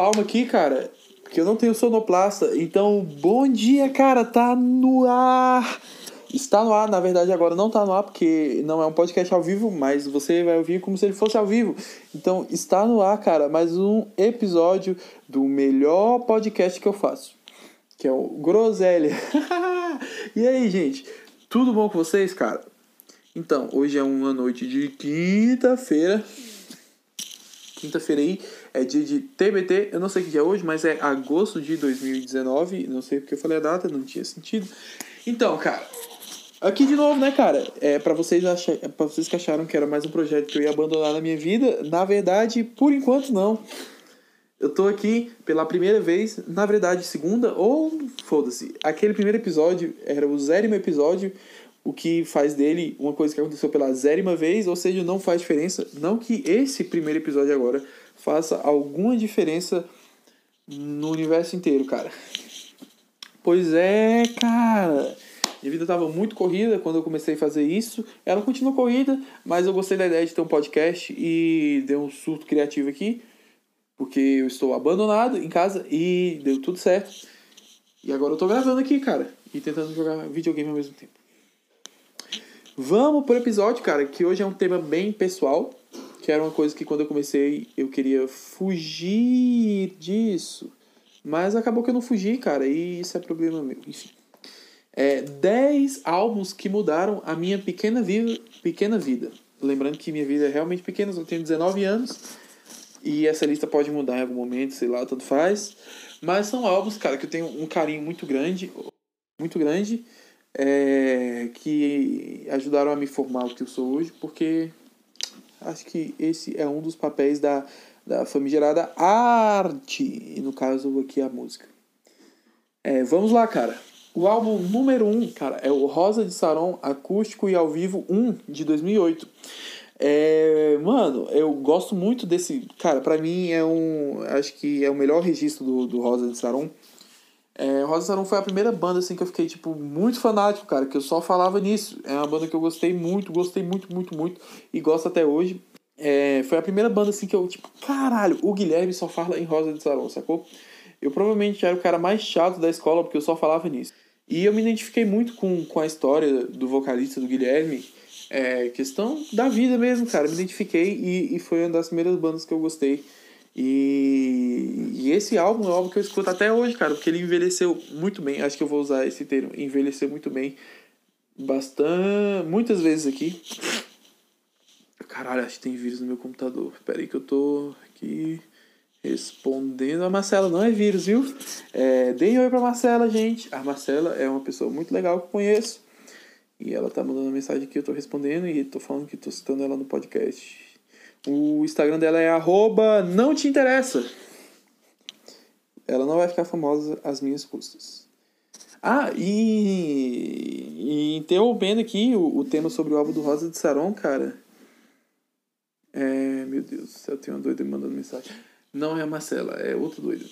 palma aqui, cara, porque eu não tenho sonoplasta. Então, bom dia, cara, tá no ar. Está no ar, na verdade agora não está no ar porque não é um podcast ao vivo, mas você vai ouvir como se ele fosse ao vivo. Então está no ar, cara, mais um episódio do melhor podcast que eu faço, que é o Groselha. e aí, gente, tudo bom com vocês, cara? Então, hoje é uma noite de quinta-feira. Quinta-feira aí é dia de TBT, eu não sei que dia é hoje, mas é agosto de 2019, não sei porque eu falei a data, não tinha sentido. Então, cara, Aqui de novo, né, cara? É para vocês achar, para vocês que acharam que era mais um projeto que eu ia abandonar na minha vida, na verdade, por enquanto não. Eu tô aqui pela primeira vez, na verdade, segunda ou foda-se. Aquele primeiro episódio era o zérimo episódio, o que faz dele uma coisa que aconteceu pela zérima vez, ou seja, não faz diferença. Não que esse primeiro episódio agora faça alguma diferença no universo inteiro, cara. Pois é, cara. Minha vida estava muito corrida quando eu comecei a fazer isso. Ela continua corrida, mas eu gostei da ideia de ter um podcast e deu um surto criativo aqui, porque eu estou abandonado em casa e deu tudo certo. E agora eu estou gravando aqui, cara, e tentando jogar videogame ao mesmo tempo. Vamos pro episódio, cara, que hoje é um tema bem pessoal, que era uma coisa que quando eu comecei eu queria fugir disso. Mas acabou que eu não fugi, cara, e isso é problema meu. Enfim é, 10 álbuns que mudaram a minha pequena vida, pequena vida. Lembrando que minha vida é realmente pequena, eu tenho 19 anos. E essa lista pode mudar em algum momento, sei lá, tanto faz. Mas são álbuns, cara, que eu tenho um carinho muito grande, muito grande, é, que ajudaram a me formar o que eu sou hoje, porque acho que esse é um dos papéis da, da famigerada arte, e no caso aqui a música. É, vamos lá, cara. O álbum número 1, um, cara, é o Rosa de Saron Acústico e ao Vivo 1 de 2008. É, mano, eu gosto muito desse. Cara, pra mim é um. Acho que é o melhor registro do, do Rosa de Saron. É, Rosa Saron foi a primeira banda assim que eu fiquei, tipo, muito fanático, cara, que eu só falava nisso. É uma banda que eu gostei muito, gostei muito, muito, muito e gosto até hoje. É, foi a primeira banda assim que eu, tipo, caralho, o Guilherme só fala em Rosa de Saron, sacou? Eu provavelmente era o cara mais chato da escola porque eu só falava nisso. E eu me identifiquei muito com, com a história do vocalista do Guilherme. É, questão da vida mesmo, cara. Me identifiquei e, e foi uma das primeiras bandas que eu gostei. E, e esse álbum é um álbum que eu escuto até hoje, cara, porque ele envelheceu muito bem. Acho que eu vou usar esse termo, envelheceu muito bem. Bastante. Muitas vezes aqui. Caralho, acho que tem vírus no meu computador. Espera aí que eu tô aqui. Respondendo a Marcela, não é vírus, viu? É, deem oi pra Marcela, gente. A Marcela é uma pessoa muito legal que eu conheço. E ela tá mandando mensagem que eu tô respondendo e tô falando que tô citando ela no podcast. O Instagram dela é arroba não te interessa. Ela não vai ficar famosa às minhas custas. Ah, e, e interrompendo aqui o, o tema sobre o álbum do Rosa de Saron, cara. É, meu Deus do céu, tem uma doida me mandando mensagem. Não é a Marcela, é outro doido.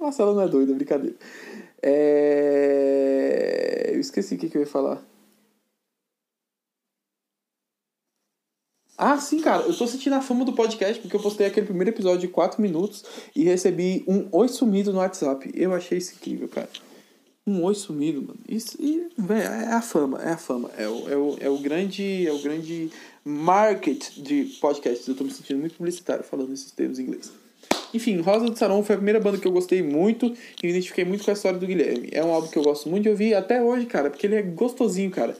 a Marcela não é doida, brincadeira. É... Eu esqueci o que, que eu ia falar. Ah, sim, cara, eu tô sentindo a fama do podcast porque eu postei aquele primeiro episódio de 4 minutos e recebi um oi sumido no WhatsApp. Eu achei isso incrível, cara. Um oi sumido, mano. Isso, e, véio, é a fama, é a fama. É o, é o, é o grande. É o grande market de podcasts. Eu tô me sentindo muito publicitário falando esses termos em inglês. Enfim, Rosa do Saron foi a primeira banda que eu gostei muito e me identifiquei muito com a história do Guilherme. É um álbum que eu gosto muito de ouvir até hoje, cara, porque ele é gostosinho, cara.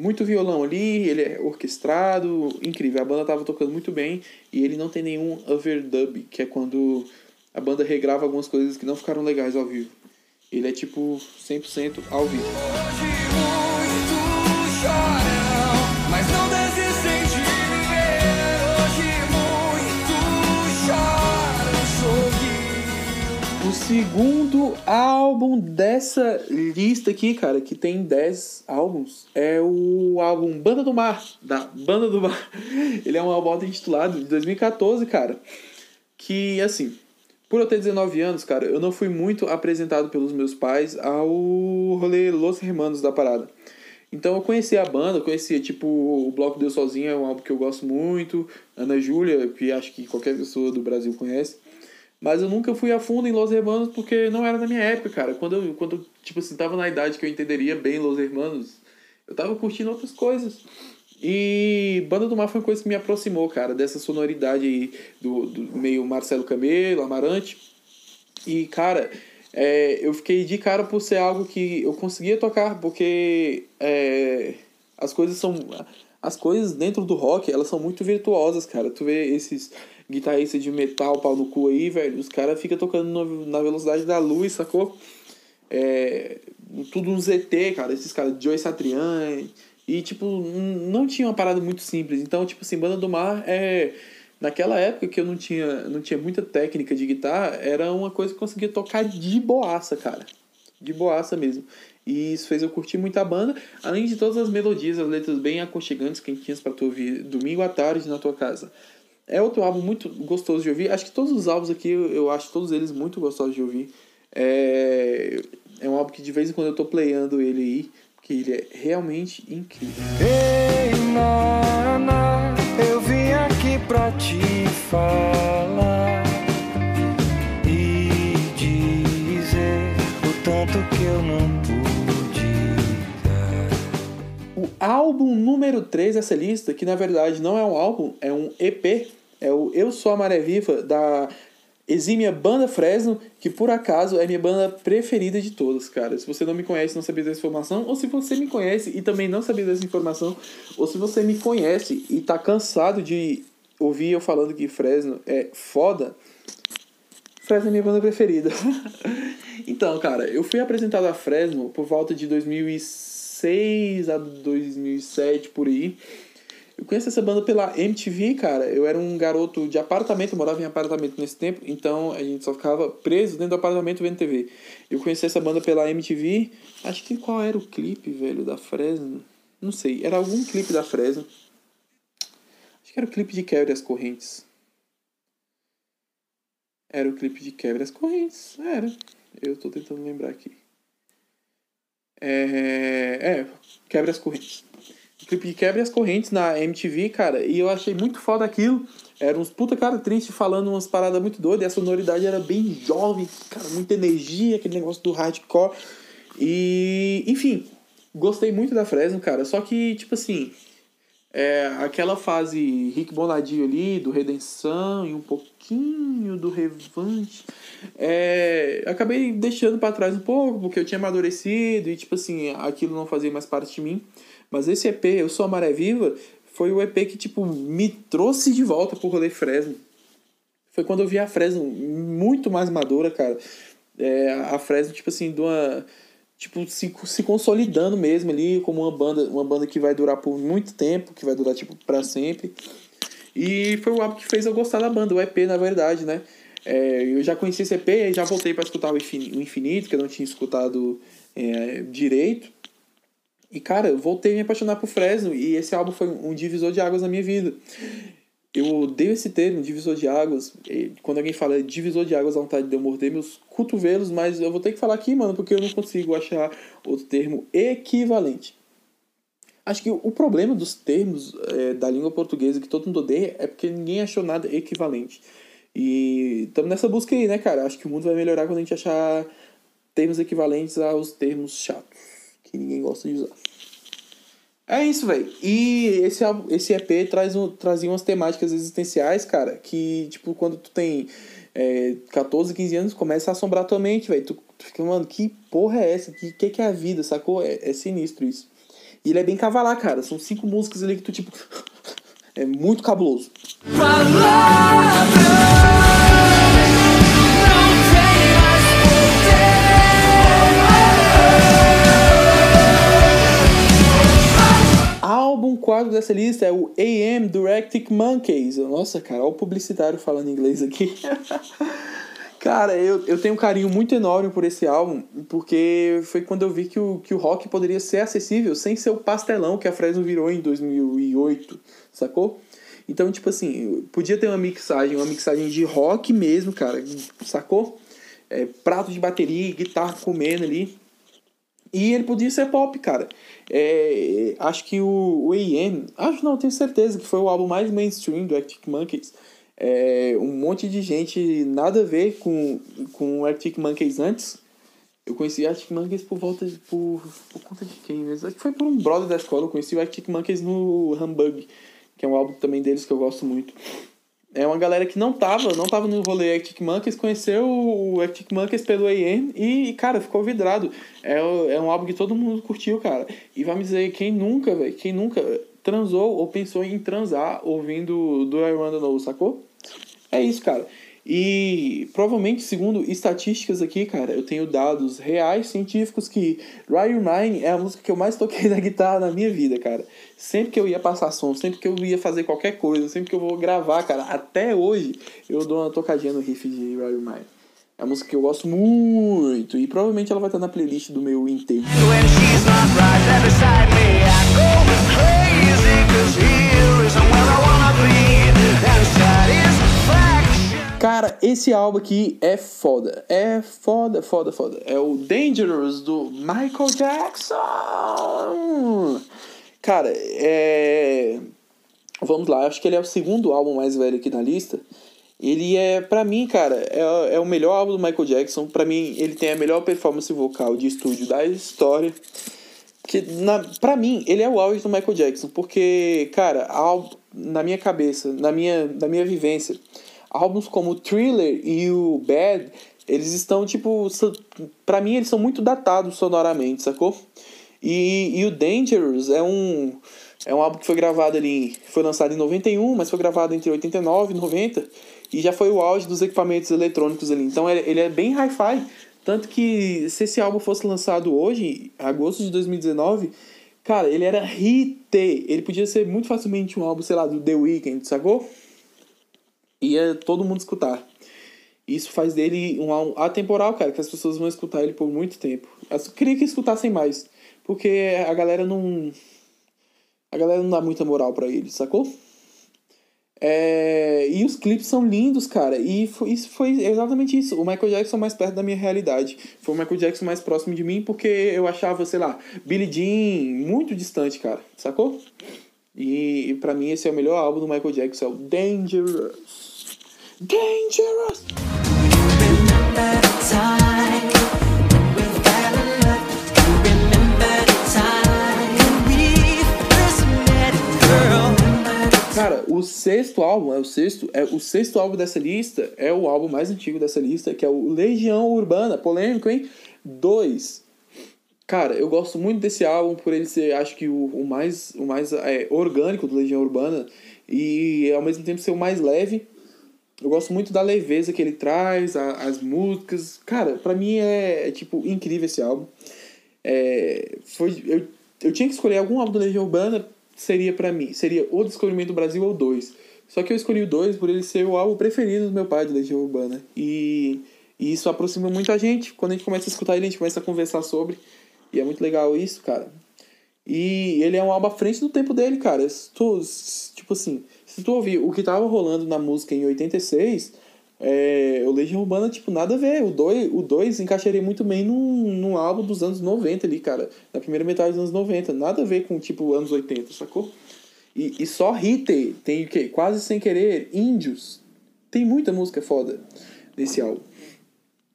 Muito violão ali, ele é orquestrado, incrível. A banda tava tocando muito bem e ele não tem nenhum overdub, que é quando a banda regrava algumas coisas que não ficaram legais ao vivo. Ele é tipo 100% ao vivo. Segundo álbum dessa lista aqui, cara, que tem 10 álbuns, é o álbum Banda do Mar, da Banda do Mar. Ele é um álbum intitulado de 2014, cara. Que, assim, por eu ter 19 anos, cara, eu não fui muito apresentado pelos meus pais ao rolê Los Hermanos da parada. Então eu conhecia a banda, conhecia, tipo, o Bloco Deu Sozinho, é um álbum que eu gosto muito, Ana Júlia, que acho que qualquer pessoa do Brasil conhece. Mas eu nunca fui a fundo em Los Hermanos porque não era na minha época, cara. Quando eu, quando, tipo assim, tava na idade que eu entenderia bem Los Hermanos, eu tava curtindo outras coisas. E Banda do Mar foi uma coisa que me aproximou, cara, dessa sonoridade aí do, do meio Marcelo Camelo, Amarante. E, cara, é, eu fiquei de cara por ser algo que eu conseguia tocar, porque é, as coisas são. As coisas dentro do rock, elas são muito virtuosas, cara. Tu vê esses guitarristas de metal, pau no cu aí, velho, os caras ficam tocando no, na velocidade da luz, sacou? É, tudo um ZT, cara, esses caras, Joey Satriani. E, tipo, não tinha uma parada muito simples. Então, tipo assim, Banda do Mar é Naquela época que eu não tinha, não tinha muita técnica de guitarra, era uma coisa que eu conseguia tocar de boaça, cara. De boaça mesmo. E isso fez eu curtir muito a banda, além de todas as melodias, as letras bem aconchegantes, quentinhas para tu ouvir domingo à tarde na tua casa. É outro álbum muito gostoso de ouvir. Acho que todos os álbuns aqui, eu acho todos eles muito gostosos de ouvir. É, é um álbum que de vez em quando eu tô playando ele aí, porque ele é realmente incrível. Ei, eu vim aqui pra te falar e dizer o tanto que eu não pude dar. O álbum número 3 dessa lista, que na verdade não é um álbum, é um EP, é o Eu Sou a Maré Viva da exímia banda Fresno, que por acaso é minha banda preferida de todas, cara. Se você não me conhece não sabia dessa informação, ou se você me conhece e também não sabia dessa informação, ou se você me conhece e tá cansado de ouvir eu falando que Fresno é foda, Fresno é minha banda preferida. então, cara, eu fui apresentado a Fresno por volta de 2006 a 2007, por aí. Eu conheço essa banda pela MTV, cara. Eu era um garoto de apartamento, morava em apartamento nesse tempo, então a gente só ficava preso dentro do apartamento vendo TV. Eu conheci essa banda pela MTV. Acho que qual era o clipe, velho, da Fresno? Não sei, era algum clipe da Fresno. Acho que era o clipe de Quebre as Correntes. Era o clipe de Quebre as Correntes. Era. Eu tô tentando lembrar aqui. É, é Quebra as Correntes clipe de Quebra as Correntes na MTV, cara, e eu achei muito foda aquilo. Era uns puta cara triste falando umas paradas muito doidas, e a sonoridade era bem jovem, cara, muita energia, aquele negócio do hardcore. E, enfim, gostei muito da Fresno, cara, só que, tipo assim, é, aquela fase Rick Bonadio ali, do Redenção e um pouquinho do Revante, é, acabei deixando para trás um pouco, porque eu tinha amadurecido e, tipo assim, aquilo não fazia mais parte de mim. Mas esse EP, Eu Sou a Maré Viva, foi o EP que, tipo, me trouxe de volta pro rolê Fresno. Foi quando eu vi a Fresno muito mais madura, cara. É, a Fresno, tipo assim, de uma... Tipo, se, se consolidando mesmo ali como uma banda, uma banda que vai durar por muito tempo, que vai durar, tipo, para sempre. E foi o álbum que fez eu gostar da banda, o EP, na verdade, né? É, eu já conheci esse EP e já voltei para escutar o Infinito, que eu não tinha escutado é, direito. E, cara, eu voltei a me apaixonar por Fresno e esse álbum foi um divisor de águas na minha vida. Eu odeio esse termo, divisor de águas. Quando alguém fala divisor de águas, dá vontade de eu morder meus cotovelos, mas eu vou ter que falar aqui, mano, porque eu não consigo achar outro termo equivalente. Acho que o problema dos termos é, da língua portuguesa que todo mundo odeia é porque ninguém achou nada equivalente. E estamos nessa busca aí, né, cara? Acho que o mundo vai melhorar quando a gente achar termos equivalentes aos termos chatos que ninguém gosta de usar. É isso, velho. E esse, esse EP traz um, trazia umas temáticas existenciais, cara, que, tipo, quando tu tem é, 14, 15 anos, começa a assombrar tua mente, velho. Tu, tu, fica, mano, que porra é essa? Que que, que é a vida, sacou? É, é sinistro isso. E ele é bem cavalar, cara. São cinco músicas ali que tu, tipo. é muito cabuloso. Palavra. Quadro dessa lista é o AM do Arctic Monkeys. Nossa, cara, olha o publicitário falando inglês aqui. cara, eu, eu tenho um carinho muito enorme por esse álbum, porque foi quando eu vi que o, que o rock poderia ser acessível sem ser o pastelão que a Fresno virou em 2008, sacou? Então, tipo assim, podia ter uma mixagem, uma mixagem de rock mesmo, cara, sacou? É, prato de bateria, guitarra comendo ali. E ele podia ser pop, cara. É, acho que o, o AM, acho não, tenho certeza que foi o álbum mais mainstream do Arctic Monkeys. É, um monte de gente nada a ver com, com Arctic Monkeys antes. Eu conheci Arctic Monkeys por volta de, por, por conta de quem mesmo? Acho que foi por um brother da escola. Eu conheci o Arctic Monkeys no Humbug, que é um álbum também deles que eu gosto muito. É uma galera que não tava, não tava no rolê Arctic Monkeys, conheceu o Arctic Monkeys pelo AM e, cara, ficou vidrado. É, é um álbum que todo mundo curtiu, cara. E vai me dizer, quem nunca, velho, quem nunca transou ou pensou em transar ouvindo do I Wanna sacou? É isso, cara. E provavelmente, segundo estatísticas aqui, cara, eu tenho dados reais científicos que Ryan Mine é a música que eu mais toquei na guitarra na minha vida, cara. Sempre que eu ia passar som, sempre que eu ia fazer qualquer coisa, sempre que eu vou gravar, cara, até hoje eu dou uma tocadinha no riff de Ryan Mine. É uma música que eu gosto muito e provavelmente ela vai estar na playlist do meu inteiro. Cara, esse álbum aqui é foda. É foda, foda, foda. É o Dangerous do Michael Jackson. Cara, é. Vamos lá, acho que ele é o segundo álbum mais velho aqui na lista. Ele é, pra mim, cara, é, é o melhor álbum do Michael Jackson. Pra mim, ele tem a melhor performance vocal de estúdio da história. Que, na, pra mim, ele é o auge do Michael Jackson. Porque, cara, na minha cabeça, na minha, na minha vivência, álbuns como Thriller e o Bad, eles estão, tipo, para mim eles são muito datados sonoramente, sacou? E, e o Dangerous é um é um álbum que foi gravado ali, foi lançado em 91, mas foi gravado entre 89 e 90 e já foi o auge dos equipamentos eletrônicos ali. Então ele é bem hi-fi, tanto que se esse álbum fosse lançado hoje, agosto de 2019, cara, ele era hit. Ele podia ser muito facilmente um álbum, sei lá, do The Weeknd, sacou? Ia todo mundo escutar. Isso faz dele um álbum atemporal, cara, que as pessoas vão escutar ele por muito tempo. Eu queria que escutassem mais, porque a galera não. A galera não dá muita moral para ele, sacou? É, e os clipes são lindos, cara. E foi, isso foi exatamente isso. O Michael Jackson mais perto da minha realidade. Foi o Michael Jackson mais próximo de mim, porque eu achava, sei lá, Billie Jean muito distante, cara. Sacou? E, e para mim esse é o melhor álbum do Michael Jackson, é o Dangerous. Dangerous. Cara, o sexto álbum é o sexto, é o sexto álbum dessa lista, é o álbum mais antigo dessa lista, que é o Legião Urbana, polêmico, hein? Dois. Cara, eu gosto muito desse álbum por ele ser, acho que o, o mais, o mais é, orgânico do Legião Urbana e ao mesmo tempo ser o mais leve eu gosto muito da leveza que ele traz, a, as músicas. Cara, para mim é, é, tipo incrível esse álbum. É, foi, eu, eu tinha que escolher algum álbum do Legião Urbana, seria para mim, seria o Descobrimento do Brasil ou dois. Só que eu escolhi o dois por ele ser o álbum preferido do meu pai do Legião Urbana. E, e isso aproxima muito a gente. Quando a gente começa a escutar ele, a gente começa a conversar sobre. E é muito legal isso, cara. E ele é um álbum à frente do tempo dele, cara. Estou, tipo assim, se tu ouvir o que tava rolando na música em 86, é, o Legião Urbana, tipo, nada a ver. O 2 o dois encaixaria muito bem num, num álbum dos anos 90 ali, cara. Na primeira metade dos anos 90. Nada a ver com, tipo, anos 80, sacou? E, e só Hit tem o quê? Quase Sem Querer, Índios. Tem muita música foda nesse álbum.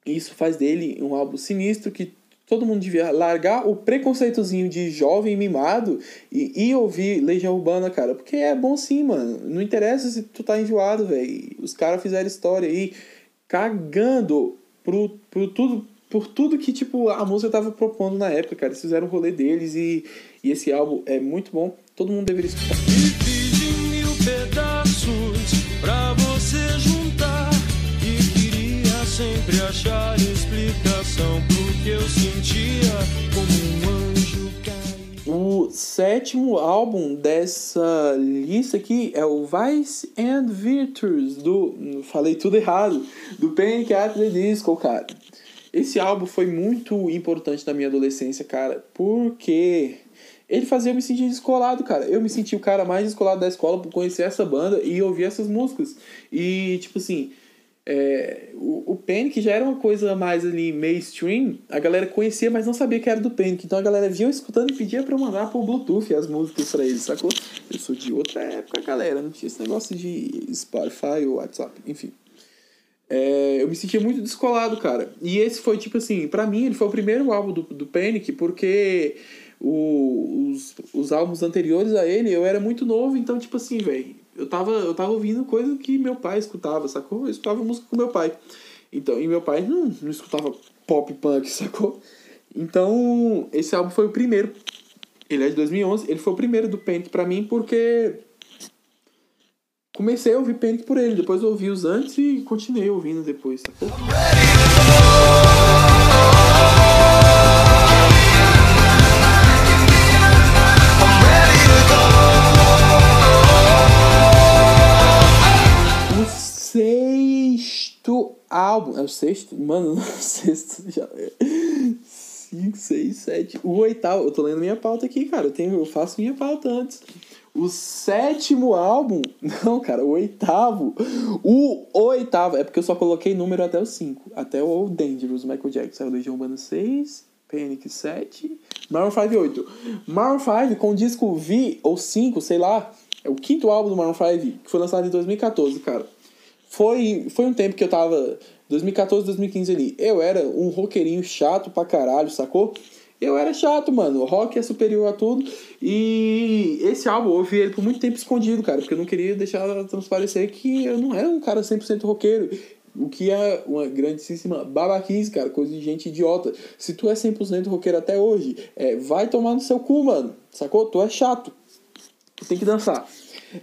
E isso faz dele um álbum sinistro que todo mundo devia largar o preconceitozinho de jovem mimado e, e ouvir Legião Urbana, cara. Porque é bom sim, mano. Não interessa se tu tá enjoado, velho. Os caras fizeram história aí cagando pro, pro tudo, por tudo que, tipo, a música tava propondo na época, cara. Eles fizeram o rolê deles e, e esse álbum é muito bom. Todo mundo deveria escutar. e queria sempre achar O sétimo álbum dessa lista aqui é o Vice and Virtues do. Falei tudo errado. Do Panic! at the Disco, cara. Esse álbum foi muito importante na minha adolescência, cara, porque ele fazia eu me sentir descolado, cara. Eu me senti o cara mais descolado da escola por conhecer essa banda e ouvir essas músicas. E, tipo assim, é, o, o Panic já era uma coisa mais ali mainstream, a galera conhecia, mas não sabia que era do Panic. Então a galera vinha escutando e pedia pra eu mandar por Bluetooth as músicas pra eles, sacou? Eu sou de outra época, galera. Não tinha esse negócio de Spotify ou WhatsApp, enfim. É, eu me sentia muito descolado, cara. E esse foi, tipo assim, para mim, ele foi o primeiro álbum do, do Panic, porque o, os, os álbuns anteriores a ele eu era muito novo, então, tipo assim, velho, eu tava, eu tava ouvindo coisa que meu pai escutava, sacou? Eu escutava música com meu pai. Então, e meu pai não, não escutava pop punk, sacou? Então, esse álbum foi o primeiro. Ele é de 2011, ele foi o primeiro do Panic pra mim porque comecei a ouvir Panic por ele, depois eu ouvi os antes e continuei ouvindo depois, sacou? Álbum. É o sexto? Mano, não, sexto já. 5, 6, 7. O oitavo. Eu tô lendo minha pauta aqui, cara. Eu, tenho, eu faço minha pauta antes. O sétimo álbum. Não, cara, o oitavo. O oitavo. É porque eu só coloquei número até o 5. Até o Dangerous, Michael Jackson. o Legião Urbana 6. Panic 7. Maroon 5 8. Maroon 5 com o disco V ou 5, sei lá. É o quinto álbum do Maroon 5, que foi lançado em 2014, cara. Foi, foi um tempo que eu tava. 2014, 2015 ali. Eu era um roqueirinho chato pra caralho, sacou? Eu era chato, mano. O rock é superior a tudo. E esse álbum, eu ouvi ele por muito tempo escondido, cara. Porque eu não queria deixar transparecer que eu não era um cara 100% roqueiro. O que é uma grandíssima babaquice, cara. Coisa de gente idiota. Se tu é 100% roqueiro até hoje, é, vai tomar no seu cu, mano. Sacou? Tu é chato. Tu tem que dançar.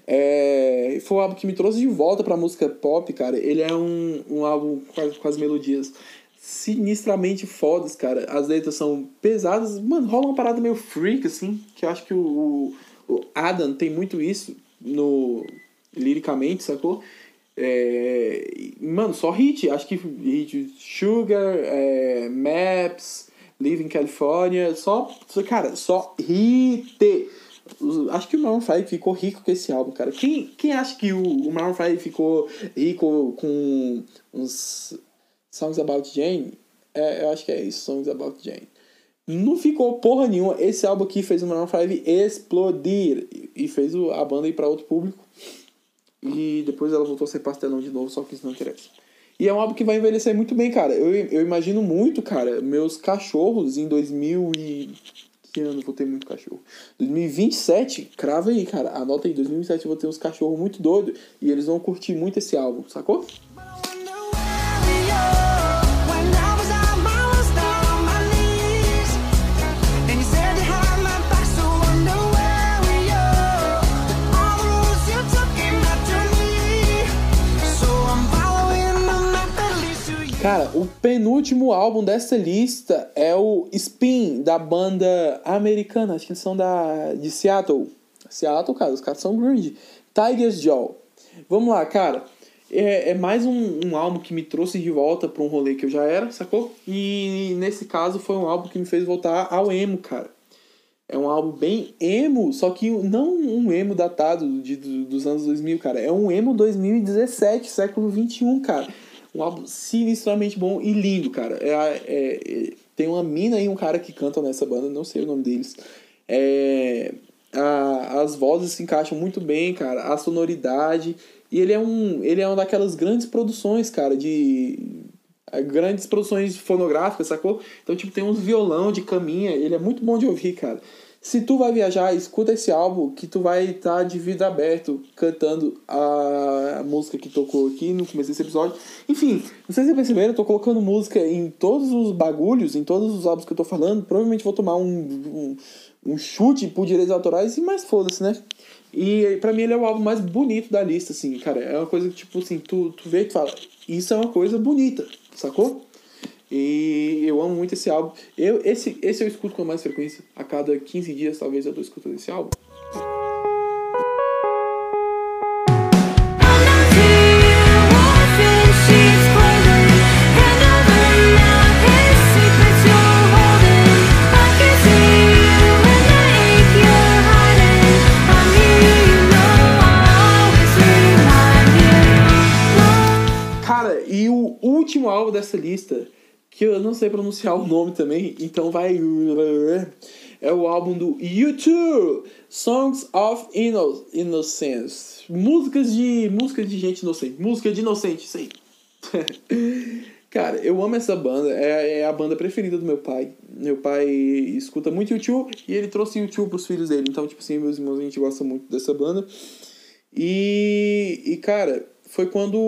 É, foi um álbum que me trouxe de volta pra música pop, cara. Ele é um, um álbum com as, com as melodias sinistramente fodas, cara. As letras são pesadas. Mano, rola uma parada meio freak, assim. Que eu acho que o, o Adam tem muito isso no liricamente, sacou? É, mano, só hit. Acho que hit Sugar, é, Maps, Live in California. Só, cara, só hit. Acho que o Maroon 5 ficou rico com esse álbum, cara. Quem, quem acha que o, o Maroon 5 ficou rico com uns Songs About Jane? É, eu acho que é isso, Songs About Jane. Não ficou porra nenhuma. Esse álbum aqui fez o Maroon 5 explodir e fez a banda ir para outro público. E depois ela voltou a ser pastelão de novo, só que isso não interessa. E é um álbum que vai envelhecer muito bem, cara. Eu, eu imagino muito, cara, meus cachorros em 2000 e que ano vou ter muito cachorro? 2027, crava aí, cara. Anota aí, 2027 eu vou ter uns cachorros muito doidos e eles vão curtir muito esse álbum, sacou? Penúltimo álbum dessa lista é o Spin, da banda americana, acho que eles são da, de Seattle. Seattle, cara, os caras são grunge. Tiger's Jaw. Vamos lá, cara. É, é mais um, um, álbum que me trouxe de volta pra um rolê que eu já era, sacou? E nesse caso foi um álbum que me fez voltar ao emo, cara. É um álbum bem emo, só que não um emo datado de, dos anos 2000, cara. É um emo 2017, século 21, cara um álbum sinistramente bom e lindo, cara. É, é, é, tem uma mina e um cara que cantam nessa banda, não sei o nome deles. É, a, as vozes se encaixam muito bem, cara. A sonoridade. E ele é um. Ele é uma daquelas grandes produções, cara, de. Grandes produções fonográficas, sacou? Então, tipo, tem uns violão de caminha. Ele é muito bom de ouvir, cara. Se tu vai viajar, escuta esse álbum que tu vai estar tá de vidro aberto cantando a, música que tocou aqui no começo desse episódio. Enfim, vocês perceberam, eu tô colocando música em todos os bagulhos, em todos os álbuns que eu tô falando. Provavelmente vou tomar um, um, um chute por direitos autorais, e mais foda-se, né? E pra mim ele é o álbum mais bonito da lista, assim, cara. É uma coisa que, tipo assim, tu, tu vê e tu fala, isso é uma coisa bonita, sacou? E amo muito esse álbum. Eu, esse, esse eu escuto com mais frequência. A cada 15 dias, talvez, eu tô escutando esse álbum. Cara, e o último álbum dessa lista que eu não sei pronunciar o nome também, então vai. É o álbum do YouTube, Songs of Inno Innocence. Músicas de. Música de gente inocente. Música de inocente, aí. Cara, eu amo essa banda, é, é, a banda preferida do meu pai. Meu pai escuta muito YouTube e ele trouxe YouTube pros filhos dele. Então, tipo assim, meus irmãos, a gente gosta muito dessa banda. E, e cara, foi quando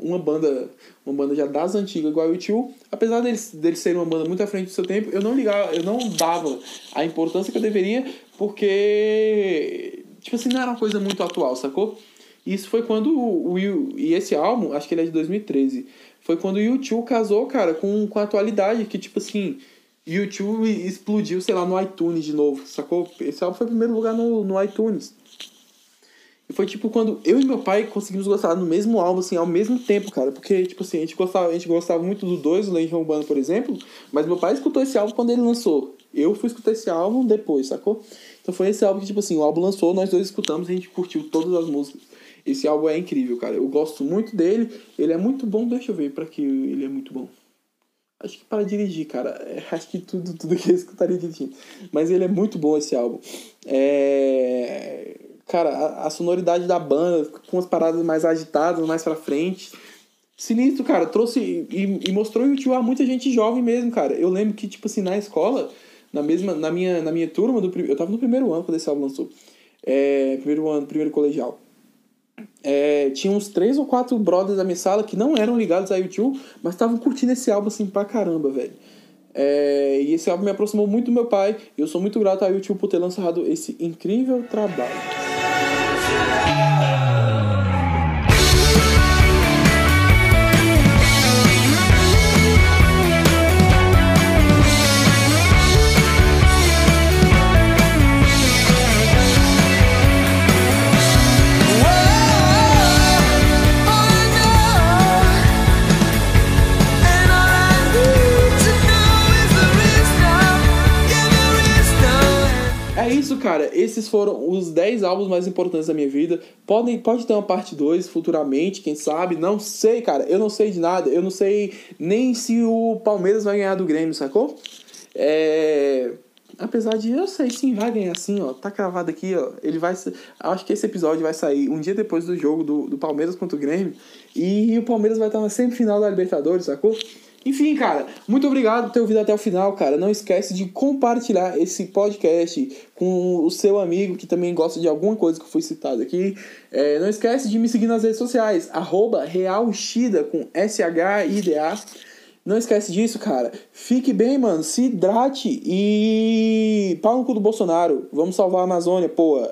uma banda, uma banda já das antigas, igual o YouTube, apesar deles, deles serem uma banda muito à frente do seu tempo, eu não ligava, eu não dava a importância que eu deveria, porque, tipo assim, não era uma coisa muito atual, sacou? Isso foi quando o, o e esse álbum, acho que ele é de 2013, foi quando o YouTube casou, cara, com, com a atualidade, que tipo assim, YouTube explodiu, sei lá, no iTunes de novo, sacou? Esse álbum foi o primeiro lugar no, no iTunes. E foi tipo quando eu e meu pai conseguimos gostar no mesmo álbum, assim, ao mesmo tempo, cara. Porque, tipo assim, a gente gostava, a gente gostava muito do dois, o Legião Urbana, por exemplo, mas meu pai escutou esse álbum quando ele lançou. Eu fui escutar esse álbum depois, sacou? Então foi esse álbum que, tipo assim, o álbum lançou, nós dois escutamos e a gente curtiu todas as músicas. Esse álbum é incrível, cara. Eu gosto muito dele. Ele é muito bom. Deixa eu ver para que ele é muito bom. Acho que para dirigir, cara. É, acho que tudo, tudo que eu escutaria dirigindo. Mas ele é muito bom esse álbum. É... Cara, a, a sonoridade da banda, com as paradas mais agitadas, mais pra frente. Sinistro, cara. Trouxe e, e mostrou YouTube a muita gente jovem mesmo, cara. Eu lembro que, tipo assim, na escola, na mesma, na minha, na minha turma, do, eu tava no primeiro ano quando esse álbum lançou. É, primeiro ano, primeiro colegial é, tinha uns três ou quatro brothers da minha sala que não eram ligados a YouTube, mas estavam curtindo esse álbum assim pra caramba, velho. É, e esse álbum me aproximou muito do meu pai. E eu sou muito grato a YouTube por ter lançado esse incrível trabalho. Cara, esses foram os 10 álbuns mais importantes da minha vida. Podem, pode ter uma parte 2 futuramente, quem sabe? Não sei, cara. Eu não sei de nada. Eu não sei nem se o Palmeiras vai ganhar do Grêmio, sacou? É. Apesar de eu sei sim, vai ganhar sim, ó. Tá cravado aqui, ó. Ele vai. Acho que esse episódio vai sair um dia depois do jogo do, do Palmeiras contra o Grêmio. E o Palmeiras vai estar na semifinal da Libertadores, sacou? Enfim, cara, muito obrigado por ter ouvido até o final, cara. Não esquece de compartilhar esse podcast com o seu amigo que também gosta de alguma coisa que foi citada aqui. É, não esquece de me seguir nas redes sociais, arroba com S-H-I-D-A. Não esquece disso, cara. Fique bem, mano. Se hidrate e. Pau no cu do Bolsonaro. Vamos salvar a Amazônia, pô.